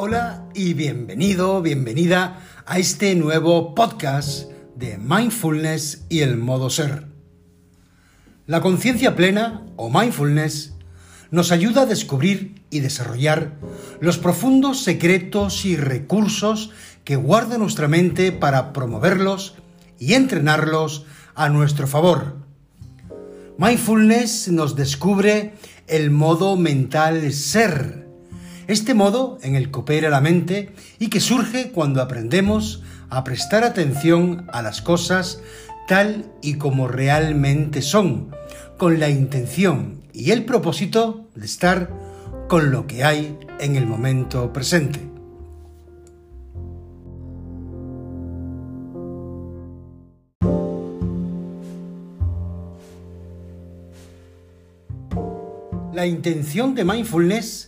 Hola y bienvenido, bienvenida a este nuevo podcast de mindfulness y el modo ser. La conciencia plena o mindfulness nos ayuda a descubrir y desarrollar los profundos secretos y recursos que guarda nuestra mente para promoverlos y entrenarlos a nuestro favor. Mindfulness nos descubre el modo mental ser, este modo en el que opera la mente y que surge cuando aprendemos a prestar atención a las cosas tal y como realmente son, con la intención y el propósito de estar con lo que hay en el momento presente. La intención de mindfulness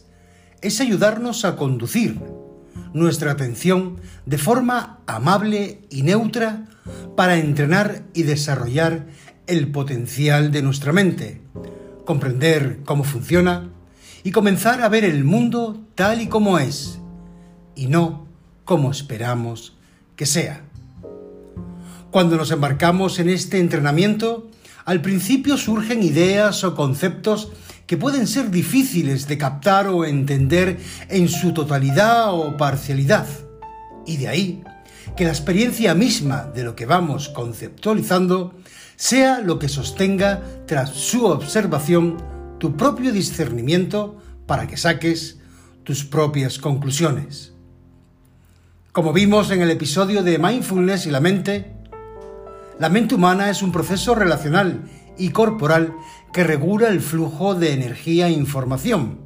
es ayudarnos a conducir nuestra atención de forma amable y neutra para entrenar y desarrollar el potencial de nuestra mente, comprender cómo funciona y comenzar a ver el mundo tal y como es y no como esperamos que sea. Cuando nos embarcamos en este entrenamiento, al principio surgen ideas o conceptos que pueden ser difíciles de captar o entender en su totalidad o parcialidad. Y de ahí que la experiencia misma de lo que vamos conceptualizando sea lo que sostenga tras su observación tu propio discernimiento para que saques tus propias conclusiones. Como vimos en el episodio de Mindfulness y la mente, la mente humana es un proceso relacional y corporal que regula el flujo de energía e información.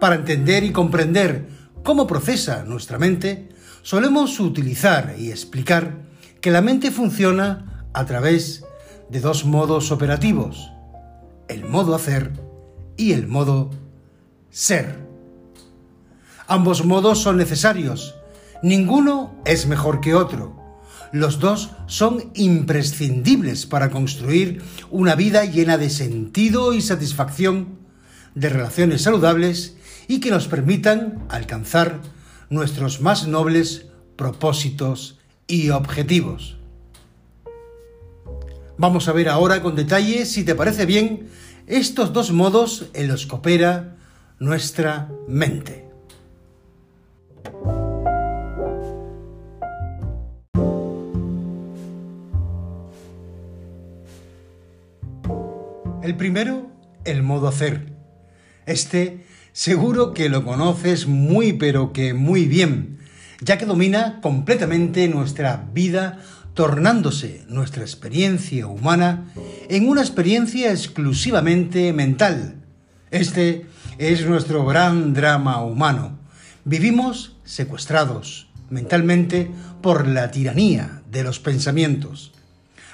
Para entender y comprender cómo procesa nuestra mente, solemos utilizar y explicar que la mente funciona a través de dos modos operativos, el modo hacer y el modo ser. Ambos modos son necesarios, ninguno es mejor que otro los dos son imprescindibles para construir una vida llena de sentido y satisfacción, de relaciones saludables y que nos permitan alcanzar nuestros más nobles propósitos y objetivos. Vamos a ver ahora con detalle, si te parece bien, estos dos modos en los que opera nuestra mente. El primero, el modo hacer. Este seguro que lo conoces muy pero que muy bien, ya que domina completamente nuestra vida, tornándose nuestra experiencia humana en una experiencia exclusivamente mental. Este es nuestro gran drama humano. Vivimos secuestrados mentalmente por la tiranía de los pensamientos.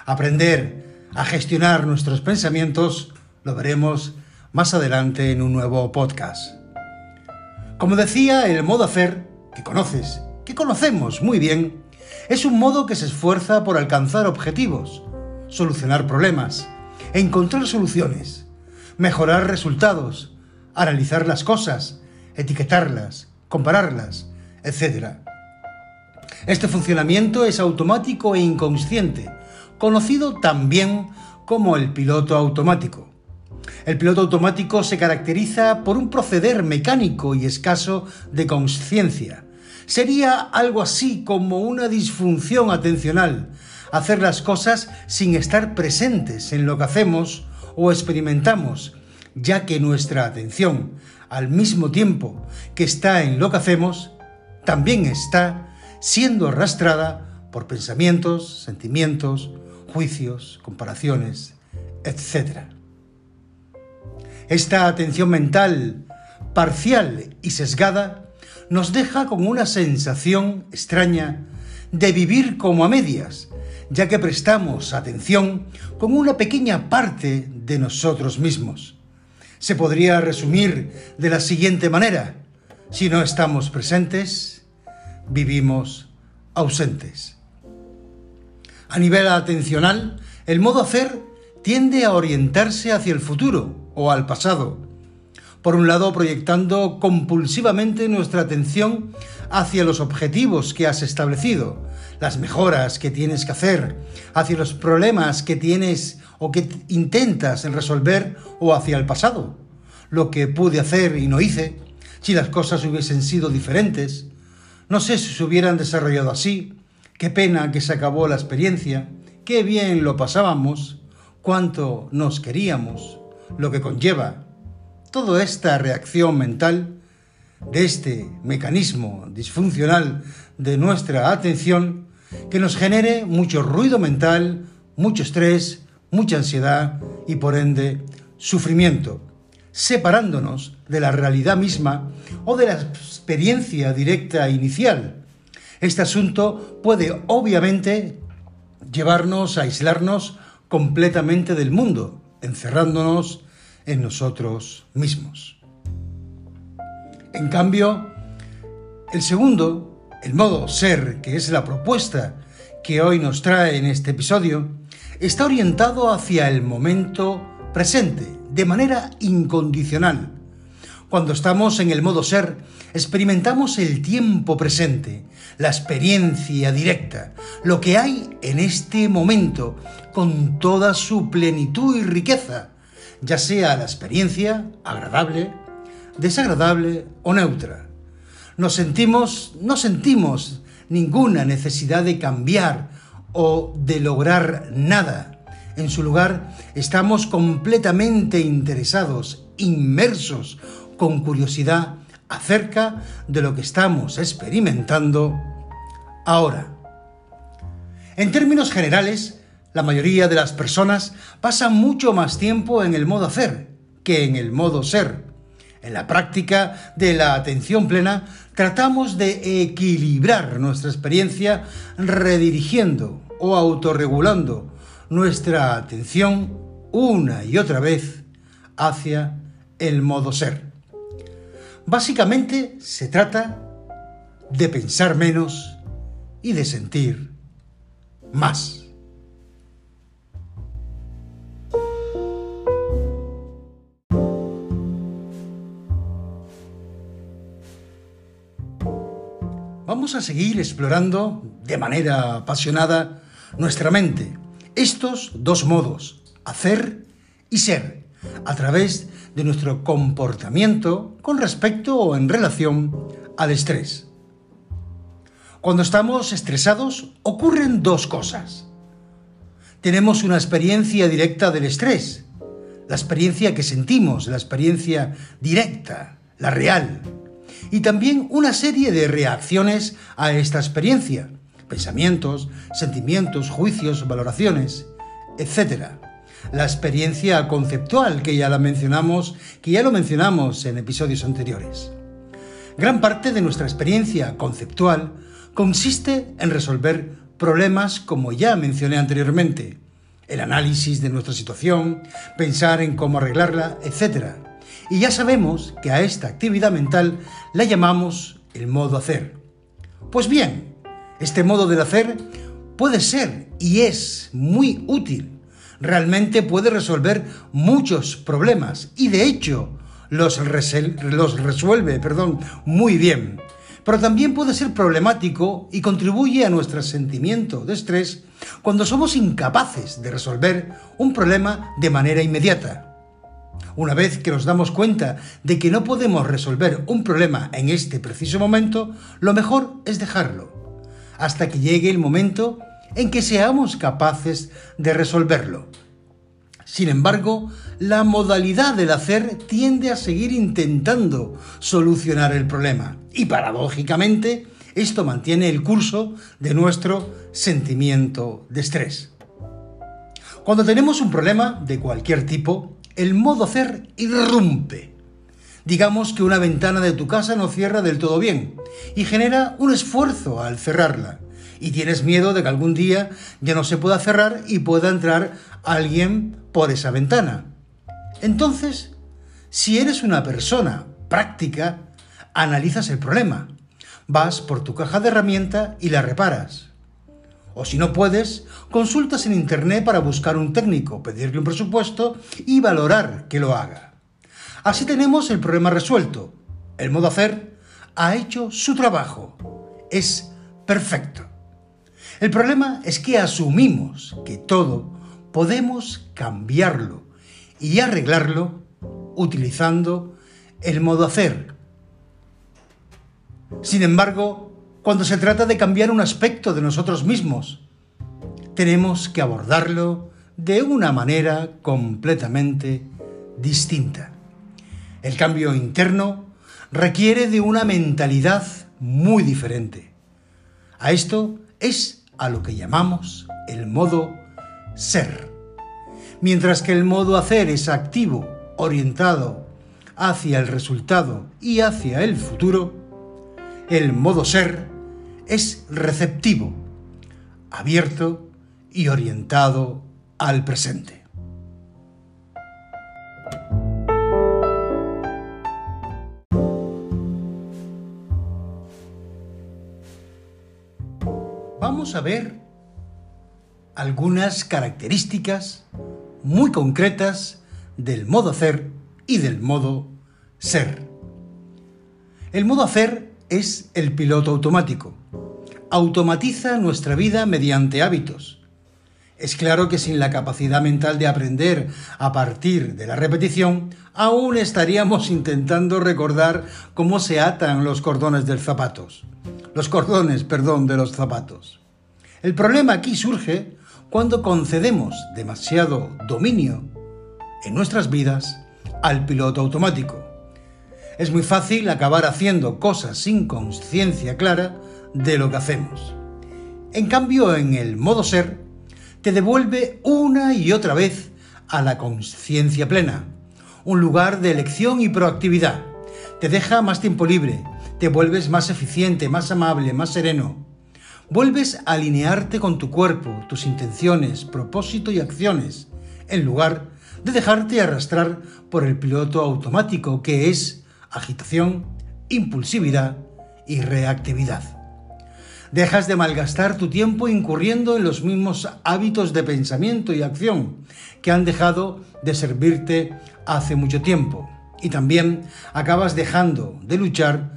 Aprender a gestionar nuestros pensamientos lo veremos más adelante en un nuevo podcast. Como decía, el modo hacer, que conoces, que conocemos muy bien, es un modo que se esfuerza por alcanzar objetivos, solucionar problemas, encontrar soluciones, mejorar resultados, analizar las cosas, etiquetarlas, compararlas, etc. Este funcionamiento es automático e inconsciente, conocido también como el piloto automático. El piloto automático se caracteriza por un proceder mecánico y escaso de conciencia. Sería algo así como una disfunción atencional, hacer las cosas sin estar presentes en lo que hacemos o experimentamos, ya que nuestra atención, al mismo tiempo que está en lo que hacemos, también está siendo arrastrada por pensamientos, sentimientos, juicios, comparaciones, etc. Esta atención mental parcial y sesgada nos deja con una sensación extraña de vivir como a medias, ya que prestamos atención con una pequeña parte de nosotros mismos. Se podría resumir de la siguiente manera, si no estamos presentes, vivimos ausentes. A nivel atencional, el modo hacer tiende a orientarse hacia el futuro o al pasado. Por un lado, proyectando compulsivamente nuestra atención hacia los objetivos que has establecido, las mejoras que tienes que hacer, hacia los problemas que tienes o que intentas resolver o hacia el pasado, lo que pude hacer y no hice, si las cosas hubiesen sido diferentes, no sé si se hubieran desarrollado así, qué pena que se acabó la experiencia, qué bien lo pasábamos, cuánto nos queríamos, lo que conlleva toda esta reacción mental de este mecanismo disfuncional de nuestra atención que nos genere mucho ruido mental, mucho estrés, mucha ansiedad y por ende sufrimiento, separándonos de la realidad misma o de la experiencia directa inicial. Este asunto puede obviamente llevarnos a aislarnos completamente del mundo, encerrándonos en nosotros mismos. En cambio, el segundo, el modo ser, que es la propuesta que hoy nos trae en este episodio, está orientado hacia el momento presente, de manera incondicional. Cuando estamos en el modo ser, experimentamos el tiempo presente, la experiencia directa, lo que hay en este momento, con toda su plenitud y riqueza, ya sea la experiencia agradable, desagradable o neutra. Nos sentimos, no sentimos ninguna necesidad de cambiar o de lograr nada. En su lugar, estamos completamente interesados, inmersos, con curiosidad acerca de lo que estamos experimentando ahora. En términos generales, la mayoría de las personas pasan mucho más tiempo en el modo hacer que en el modo ser. En la práctica de la atención plena tratamos de equilibrar nuestra experiencia redirigiendo o autorregulando nuestra atención una y otra vez hacia el modo ser. Básicamente se trata de pensar menos y de sentir más. Vamos a seguir explorando de manera apasionada nuestra mente, estos dos modos, hacer y ser, a través de nuestro comportamiento con respecto o en relación al estrés. Cuando estamos estresados ocurren dos cosas. Tenemos una experiencia directa del estrés, la experiencia que sentimos, la experiencia directa, la real, y también una serie de reacciones a esta experiencia, pensamientos, sentimientos, juicios, valoraciones, etc. La experiencia conceptual que ya la mencionamos, que ya lo mencionamos en episodios anteriores. Gran parte de nuestra experiencia conceptual consiste en resolver problemas como ya mencioné anteriormente, el análisis de nuestra situación, pensar en cómo arreglarla, etc. Y ya sabemos que a esta actividad mental la llamamos el modo hacer. Pues bien, este modo del hacer puede ser y es muy útil. Realmente puede resolver muchos problemas y de hecho los, los resuelve perdón, muy bien. Pero también puede ser problemático y contribuye a nuestro sentimiento de estrés cuando somos incapaces de resolver un problema de manera inmediata. Una vez que nos damos cuenta de que no podemos resolver un problema en este preciso momento, lo mejor es dejarlo, hasta que llegue el momento en que seamos capaces de resolverlo. Sin embargo, la modalidad del hacer tiende a seguir intentando solucionar el problema y paradójicamente esto mantiene el curso de nuestro sentimiento de estrés. Cuando tenemos un problema de cualquier tipo, el modo hacer irrumpe. Digamos que una ventana de tu casa no cierra del todo bien y genera un esfuerzo al cerrarla. Y tienes miedo de que algún día ya no se pueda cerrar y pueda entrar alguien por esa ventana. Entonces, si eres una persona práctica, analizas el problema. Vas por tu caja de herramienta y la reparas. O si no puedes, consultas en Internet para buscar un técnico, pedirle un presupuesto y valorar que lo haga. Así tenemos el problema resuelto. El modo hacer ha hecho su trabajo. Es perfecto. El problema es que asumimos que todo podemos cambiarlo y arreglarlo utilizando el modo hacer. Sin embargo, cuando se trata de cambiar un aspecto de nosotros mismos, tenemos que abordarlo de una manera completamente distinta. El cambio interno requiere de una mentalidad muy diferente. A esto es a lo que llamamos el modo ser. Mientras que el modo hacer es activo, orientado hacia el resultado y hacia el futuro, el modo ser es receptivo, abierto y orientado al presente. Vamos a ver algunas características muy concretas del modo hacer y del modo ser. El modo hacer es el piloto automático. Automatiza nuestra vida mediante hábitos. Es claro que sin la capacidad mental de aprender a partir de la repetición, aún estaríamos intentando recordar cómo se atan los cordones del zapatos. Los cordones, perdón, de los zapatos. El problema aquí surge cuando concedemos demasiado dominio en nuestras vidas al piloto automático. Es muy fácil acabar haciendo cosas sin conciencia clara de lo que hacemos. En cambio, en el modo ser, te devuelve una y otra vez a la conciencia plena, un lugar de elección y proactividad. Te deja más tiempo libre, te vuelves más eficiente, más amable, más sereno vuelves a alinearte con tu cuerpo, tus intenciones, propósito y acciones, en lugar de dejarte arrastrar por el piloto automático que es agitación, impulsividad y reactividad. Dejas de malgastar tu tiempo incurriendo en los mismos hábitos de pensamiento y acción que han dejado de servirte hace mucho tiempo. Y también acabas dejando de luchar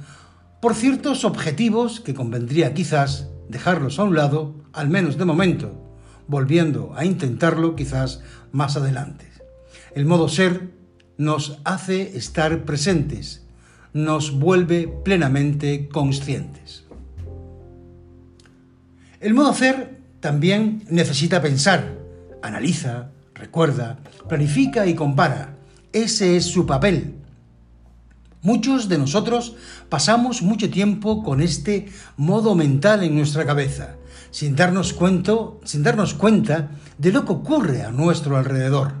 por ciertos objetivos que convendría quizás dejarlos a un lado, al menos de momento, volviendo a intentarlo quizás más adelante. El modo ser nos hace estar presentes, nos vuelve plenamente conscientes. El modo ser también necesita pensar, analiza, recuerda, planifica y compara. Ese es su papel Muchos de nosotros pasamos mucho tiempo con este modo mental en nuestra cabeza, sin darnos, sin darnos cuenta de lo que ocurre a nuestro alrededor.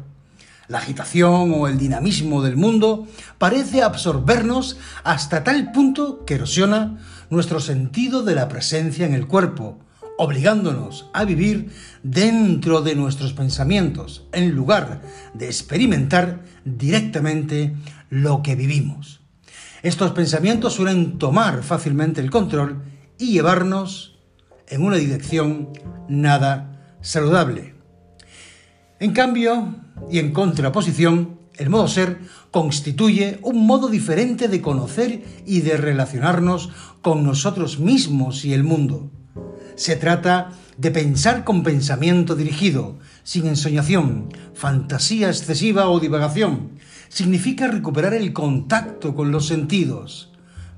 La agitación o el dinamismo del mundo parece absorbernos hasta tal punto que erosiona nuestro sentido de la presencia en el cuerpo, obligándonos a vivir dentro de nuestros pensamientos, en lugar de experimentar directamente lo que vivimos. Estos pensamientos suelen tomar fácilmente el control y llevarnos en una dirección nada saludable. En cambio, y en contraposición, el modo ser constituye un modo diferente de conocer y de relacionarnos con nosotros mismos y el mundo. Se trata de pensar con pensamiento dirigido, sin ensoñación, fantasía excesiva o divagación, significa recuperar el contacto con los sentidos,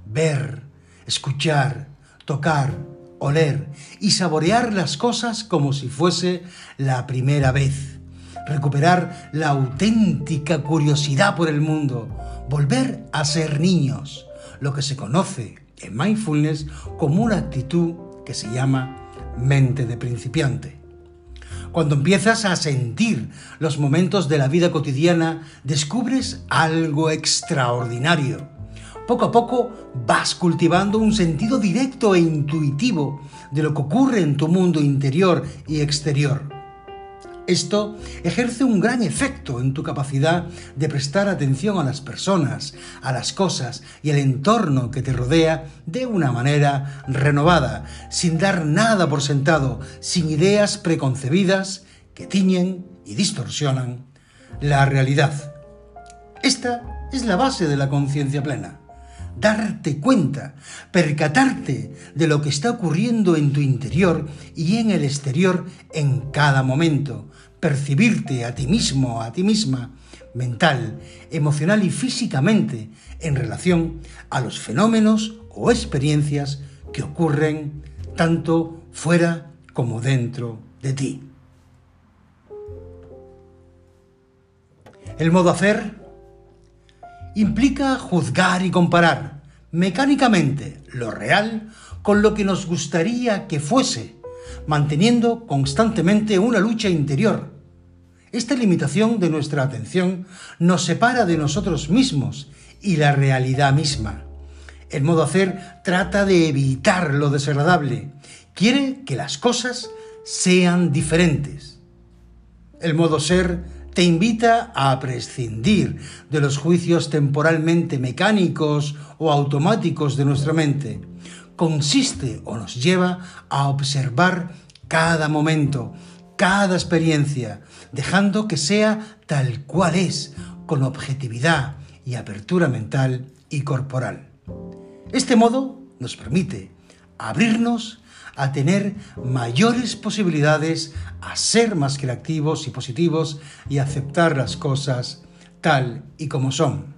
ver, escuchar, tocar, oler y saborear las cosas como si fuese la primera vez. Recuperar la auténtica curiosidad por el mundo, volver a ser niños, lo que se conoce en mindfulness como una actitud que se llama mente de principiante. Cuando empiezas a sentir los momentos de la vida cotidiana, descubres algo extraordinario. Poco a poco vas cultivando un sentido directo e intuitivo de lo que ocurre en tu mundo interior y exterior. Esto ejerce un gran efecto en tu capacidad de prestar atención a las personas, a las cosas y al entorno que te rodea de una manera renovada, sin dar nada por sentado, sin ideas preconcebidas que tiñen y distorsionan la realidad. Esta es la base de la conciencia plena. Darte cuenta, percatarte de lo que está ocurriendo en tu interior y en el exterior en cada momento, percibirte a ti mismo, a ti misma, mental, emocional y físicamente en relación a los fenómenos o experiencias que ocurren tanto fuera como dentro de ti. El modo hacer implica juzgar y comparar mecánicamente lo real con lo que nos gustaría que fuese, manteniendo constantemente una lucha interior. Esta limitación de nuestra atención nos separa de nosotros mismos y la realidad misma. El modo hacer trata de evitar lo desagradable. Quiere que las cosas sean diferentes. El modo ser te invita a prescindir de los juicios temporalmente mecánicos o automáticos de nuestra mente. Consiste o nos lleva a observar cada momento, cada experiencia, dejando que sea tal cual es, con objetividad y apertura mental y corporal. Este modo nos permite abrirnos a tener mayores posibilidades, a ser más creativos y positivos y aceptar las cosas tal y como son.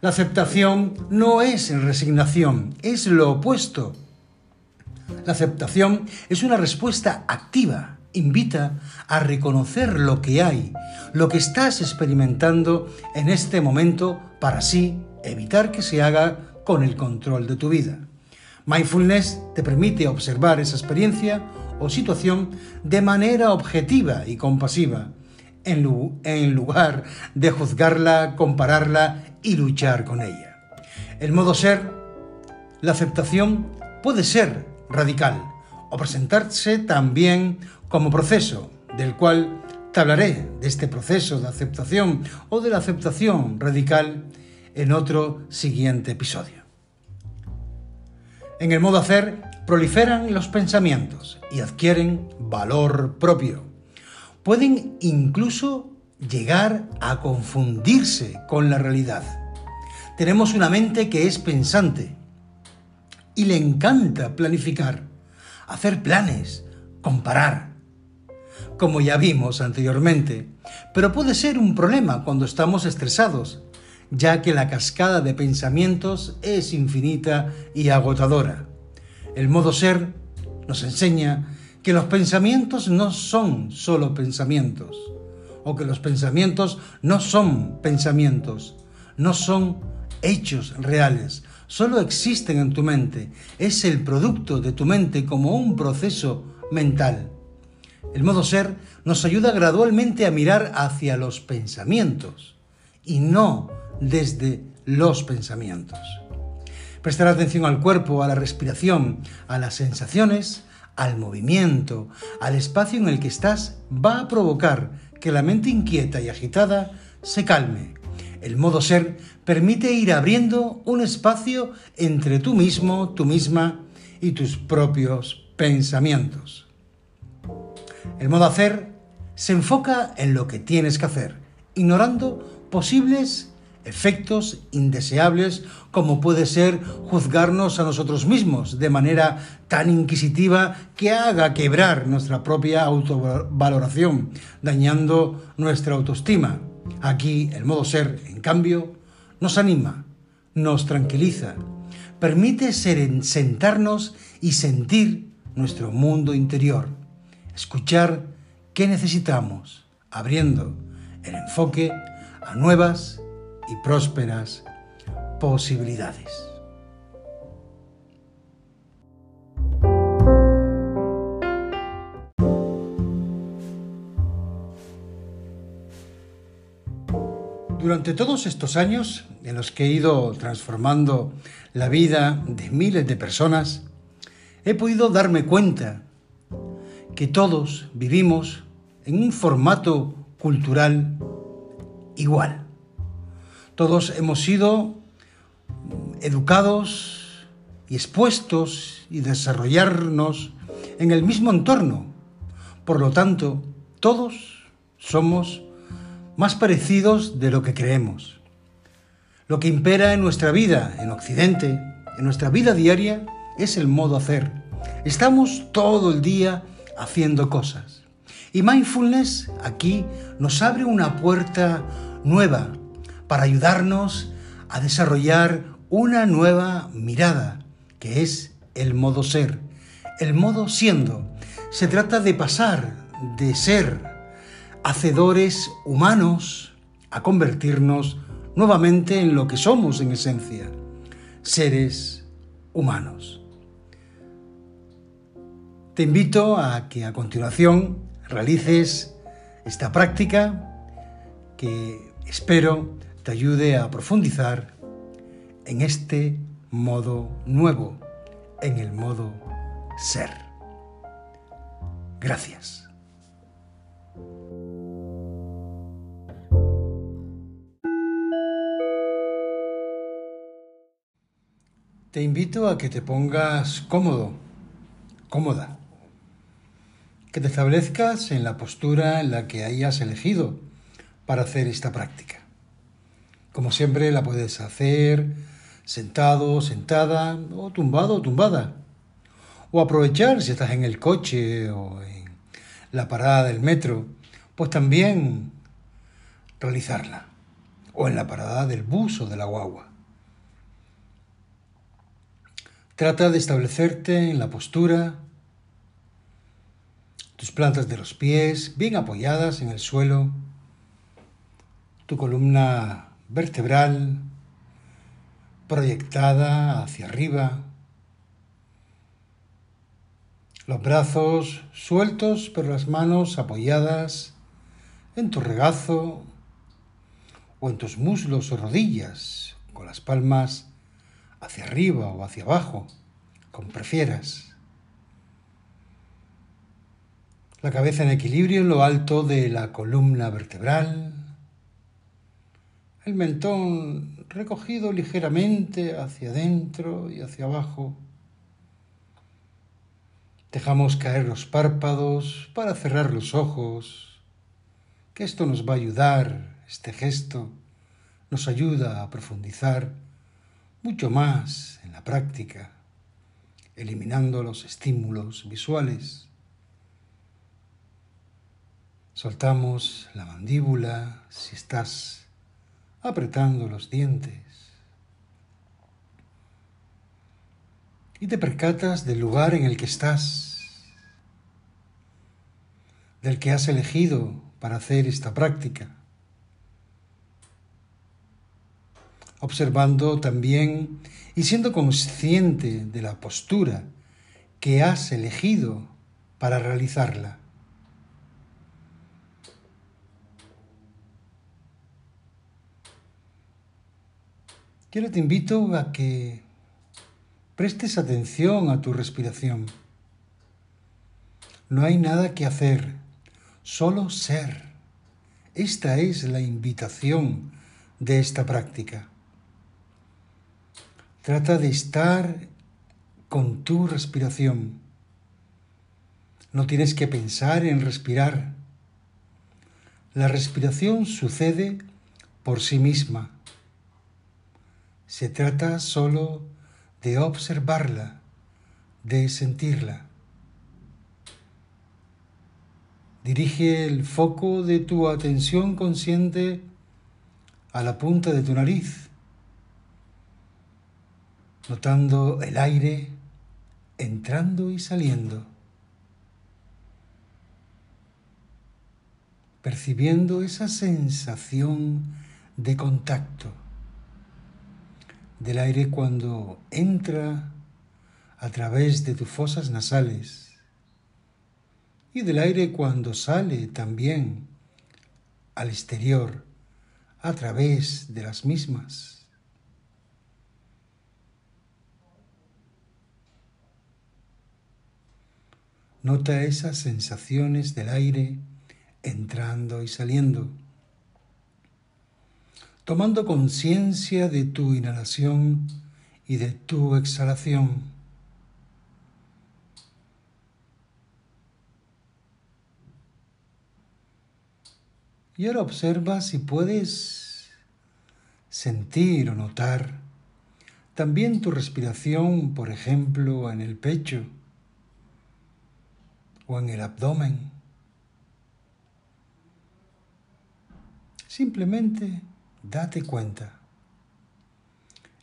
La aceptación no es resignación, es lo opuesto. La aceptación es una respuesta activa, invita a reconocer lo que hay, lo que estás experimentando en este momento para así evitar que se haga con el control de tu vida. Mindfulness te permite observar esa experiencia o situación de manera objetiva y compasiva, en, lugar de juzgarla, compararla y luchar con ella. El modo ser, la aceptación puede ser radical o presentarse también como proceso, del cual te hablaré de este proceso de aceptación o de la aceptación radical en otro siguiente episodio. En el modo hacer proliferan los pensamientos y adquieren valor propio. Pueden incluso llegar a confundirse con la realidad. Tenemos una mente que es pensante y le encanta planificar, hacer planes, comparar, como ya vimos anteriormente, pero puede ser un problema cuando estamos estresados ya que la cascada de pensamientos es infinita y agotadora. El modo ser nos enseña que los pensamientos no son solo pensamientos, o que los pensamientos no son pensamientos, no son hechos reales, solo existen en tu mente, es el producto de tu mente como un proceso mental. El modo ser nos ayuda gradualmente a mirar hacia los pensamientos y no desde los pensamientos. Prestar atención al cuerpo, a la respiración, a las sensaciones, al movimiento, al espacio en el que estás, va a provocar que la mente inquieta y agitada se calme. El modo ser permite ir abriendo un espacio entre tú mismo, tú misma y tus propios pensamientos. El modo hacer se enfoca en lo que tienes que hacer, ignorando posibles efectos indeseables como puede ser juzgarnos a nosotros mismos de manera tan inquisitiva que haga quebrar nuestra propia autovaloración, dañando nuestra autoestima. Aquí el modo ser, en cambio, nos anima, nos tranquiliza, permite sentarnos y sentir nuestro mundo interior, escuchar qué necesitamos, abriendo el enfoque a nuevas y prósperas posibilidades. Durante todos estos años en los que he ido transformando la vida de miles de personas, he podido darme cuenta que todos vivimos en un formato cultural igual. Todos hemos sido educados y expuestos y desarrollarnos en el mismo entorno. Por lo tanto, todos somos más parecidos de lo que creemos. Lo que impera en nuestra vida, en Occidente, en nuestra vida diaria, es el modo hacer. Estamos todo el día haciendo cosas. Y mindfulness aquí nos abre una puerta nueva para ayudarnos a desarrollar una nueva mirada, que es el modo ser, el modo siendo. Se trata de pasar de ser hacedores humanos a convertirnos nuevamente en lo que somos en esencia, seres humanos. Te invito a que a continuación realices esta práctica que espero te ayude a profundizar en este modo nuevo, en el modo ser. Gracias. Te invito a que te pongas cómodo, cómoda, que te establezcas en la postura en la que hayas elegido para hacer esta práctica. Como siempre la puedes hacer sentado, sentada o tumbado tumbada. O aprovechar si estás en el coche o en la parada del metro, pues también realizarla. O en la parada del bus o de la guagua. Trata de establecerte en la postura, tus plantas de los pies bien apoyadas en el suelo, tu columna vertebral proyectada hacia arriba, los brazos sueltos pero las manos apoyadas en tu regazo o en tus muslos o rodillas, con las palmas hacia arriba o hacia abajo, como prefieras. La cabeza en equilibrio en lo alto de la columna vertebral. El mentón recogido ligeramente hacia adentro y hacia abajo. Dejamos caer los párpados para cerrar los ojos, que esto nos va a ayudar, este gesto nos ayuda a profundizar mucho más en la práctica, eliminando los estímulos visuales. Soltamos la mandíbula si estás apretando los dientes. Y te percatas del lugar en el que estás, del que has elegido para hacer esta práctica. observando también y siendo consciente de la postura que has elegido para realizarla. Yo te invito a que prestes atención a tu respiración. No hay nada que hacer, solo ser. Esta es la invitación de esta práctica. Trata de estar con tu respiración. No tienes que pensar en respirar. La respiración sucede por sí misma. Se trata solo de observarla, de sentirla. Dirige el foco de tu atención consciente a la punta de tu nariz notando el aire entrando y saliendo, percibiendo esa sensación de contacto del aire cuando entra a través de tus fosas nasales y del aire cuando sale también al exterior a través de las mismas. Nota esas sensaciones del aire entrando y saliendo, tomando conciencia de tu inhalación y de tu exhalación. Y ahora observa si puedes sentir o notar también tu respiración, por ejemplo, en el pecho o en el abdomen. Simplemente date cuenta.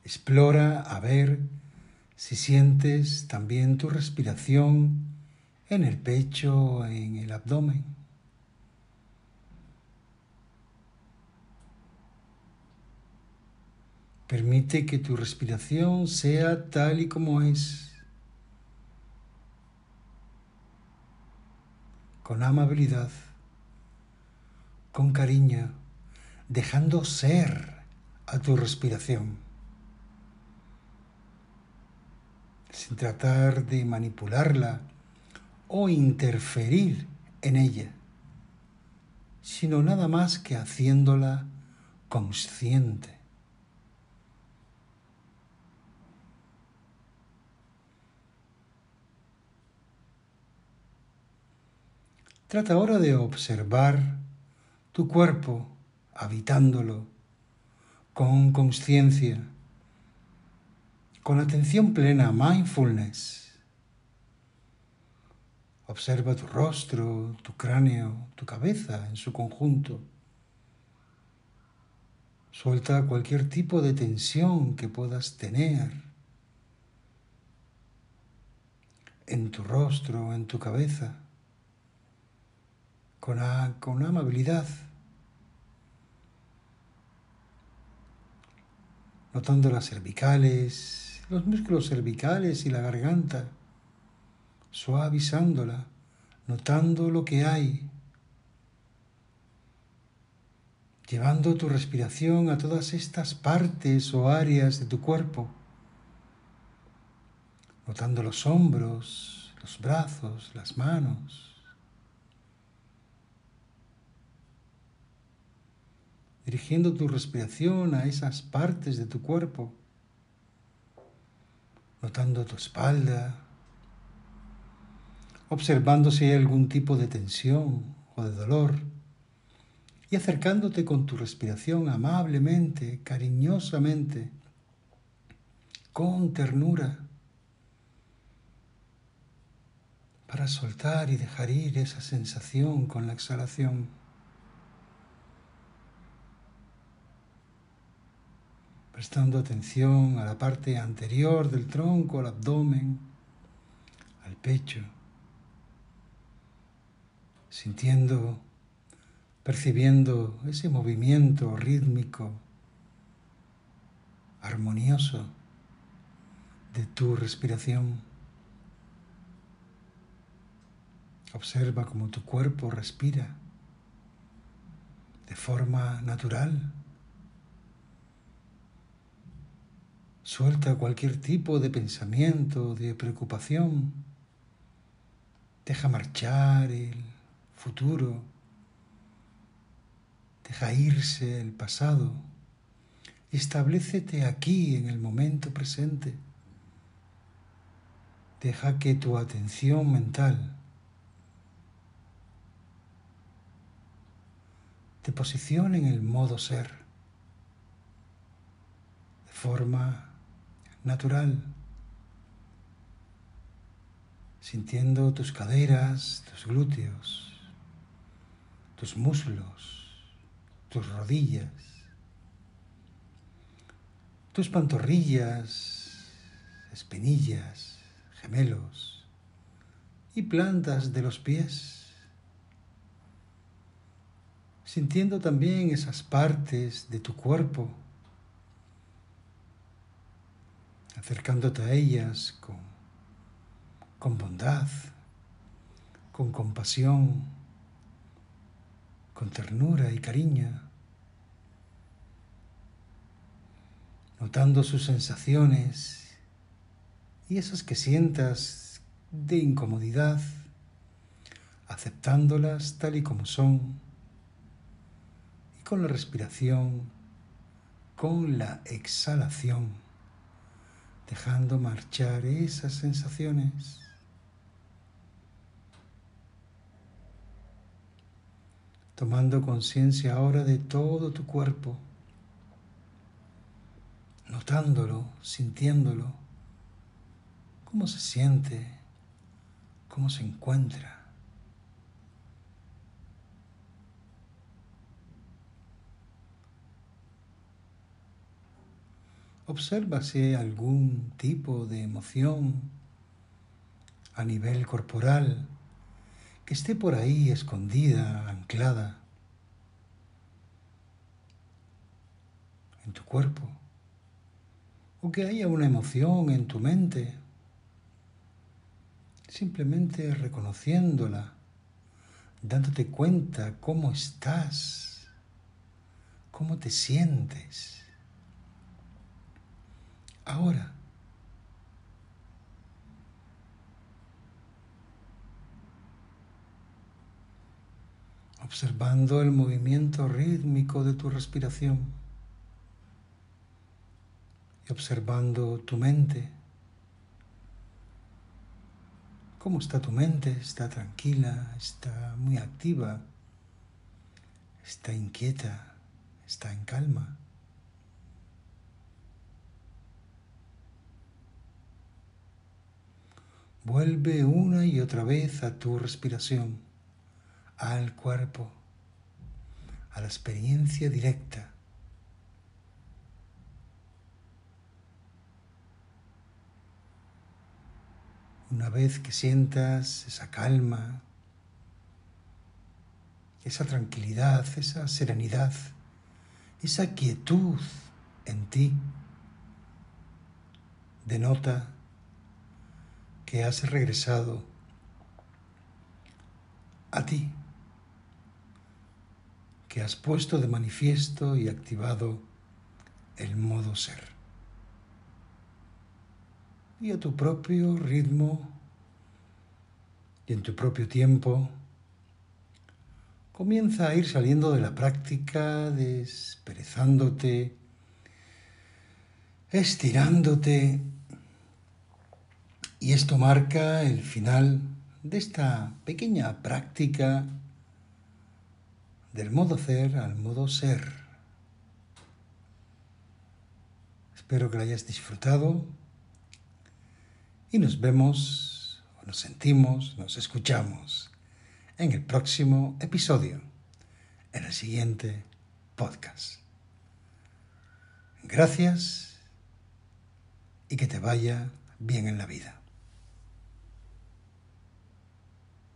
Explora a ver si sientes también tu respiración en el pecho en el abdomen. Permite que tu respiración sea tal y como es, con amabilidad, con cariño, dejando ser a tu respiración, sin tratar de manipularla o interferir en ella, sino nada más que haciéndola consciente. Trata ahora de observar tu cuerpo habitándolo con conciencia, con atención plena, mindfulness. Observa tu rostro, tu cráneo, tu cabeza en su conjunto. Suelta cualquier tipo de tensión que puedas tener en tu rostro, en tu cabeza, con, con amabilidad. Notando las cervicales, los músculos cervicales y la garganta, suavizándola, notando lo que hay, llevando tu respiración a todas estas partes o áreas de tu cuerpo, notando los hombros, los brazos, las manos dirigiendo tu respiración a esas partes de tu cuerpo, notando tu espalda, observando si hay algún tipo de tensión o de dolor y acercándote con tu respiración amablemente, cariñosamente, con ternura, para soltar y dejar ir esa sensación con la exhalación. Prestando atención a la parte anterior del tronco, al abdomen, al pecho, sintiendo, percibiendo ese movimiento rítmico, armonioso de tu respiración. Observa cómo tu cuerpo respira de forma natural. Suelta cualquier tipo de pensamiento, de preocupación. Deja marchar el futuro. Deja irse el pasado. Establecete aquí en el momento presente. Deja que tu atención mental te posicione en el modo ser, de forma natural, sintiendo tus caderas, tus glúteos, tus muslos, tus rodillas, tus pantorrillas, espinillas, gemelos y plantas de los pies, sintiendo también esas partes de tu cuerpo acercándote a ellas con, con bondad, con compasión, con ternura y cariño, notando sus sensaciones y esas que sientas de incomodidad, aceptándolas tal y como son, y con la respiración, con la exhalación dejando marchar esas sensaciones. Tomando conciencia ahora de todo tu cuerpo, notándolo, sintiéndolo, cómo se siente, cómo se encuentra. Hay algún tipo de emoción a nivel corporal que esté por ahí escondida, anclada en tu cuerpo, o que haya una emoción en tu mente, simplemente reconociéndola, dándote cuenta cómo estás, cómo te sientes. Ahora, observando el movimiento rítmico de tu respiración y observando tu mente. ¿Cómo está tu mente? ¿Está tranquila? ¿Está muy activa? ¿Está inquieta? ¿Está en calma? Vuelve una y otra vez a tu respiración al cuerpo, a la experiencia directa. Una vez que sientas esa calma, esa tranquilidad, esa serenidad, esa quietud en ti, denota que has regresado a ti que has puesto de manifiesto y activado el modo ser. Y a tu propio ritmo y en tu propio tiempo, comienza a ir saliendo de la práctica, desperezándote, estirándote. Y esto marca el final de esta pequeña práctica del modo ser al modo ser. Espero que lo hayas disfrutado y nos vemos, o nos sentimos, nos escuchamos en el próximo episodio, en el siguiente podcast. Gracias y que te vaya bien en la vida.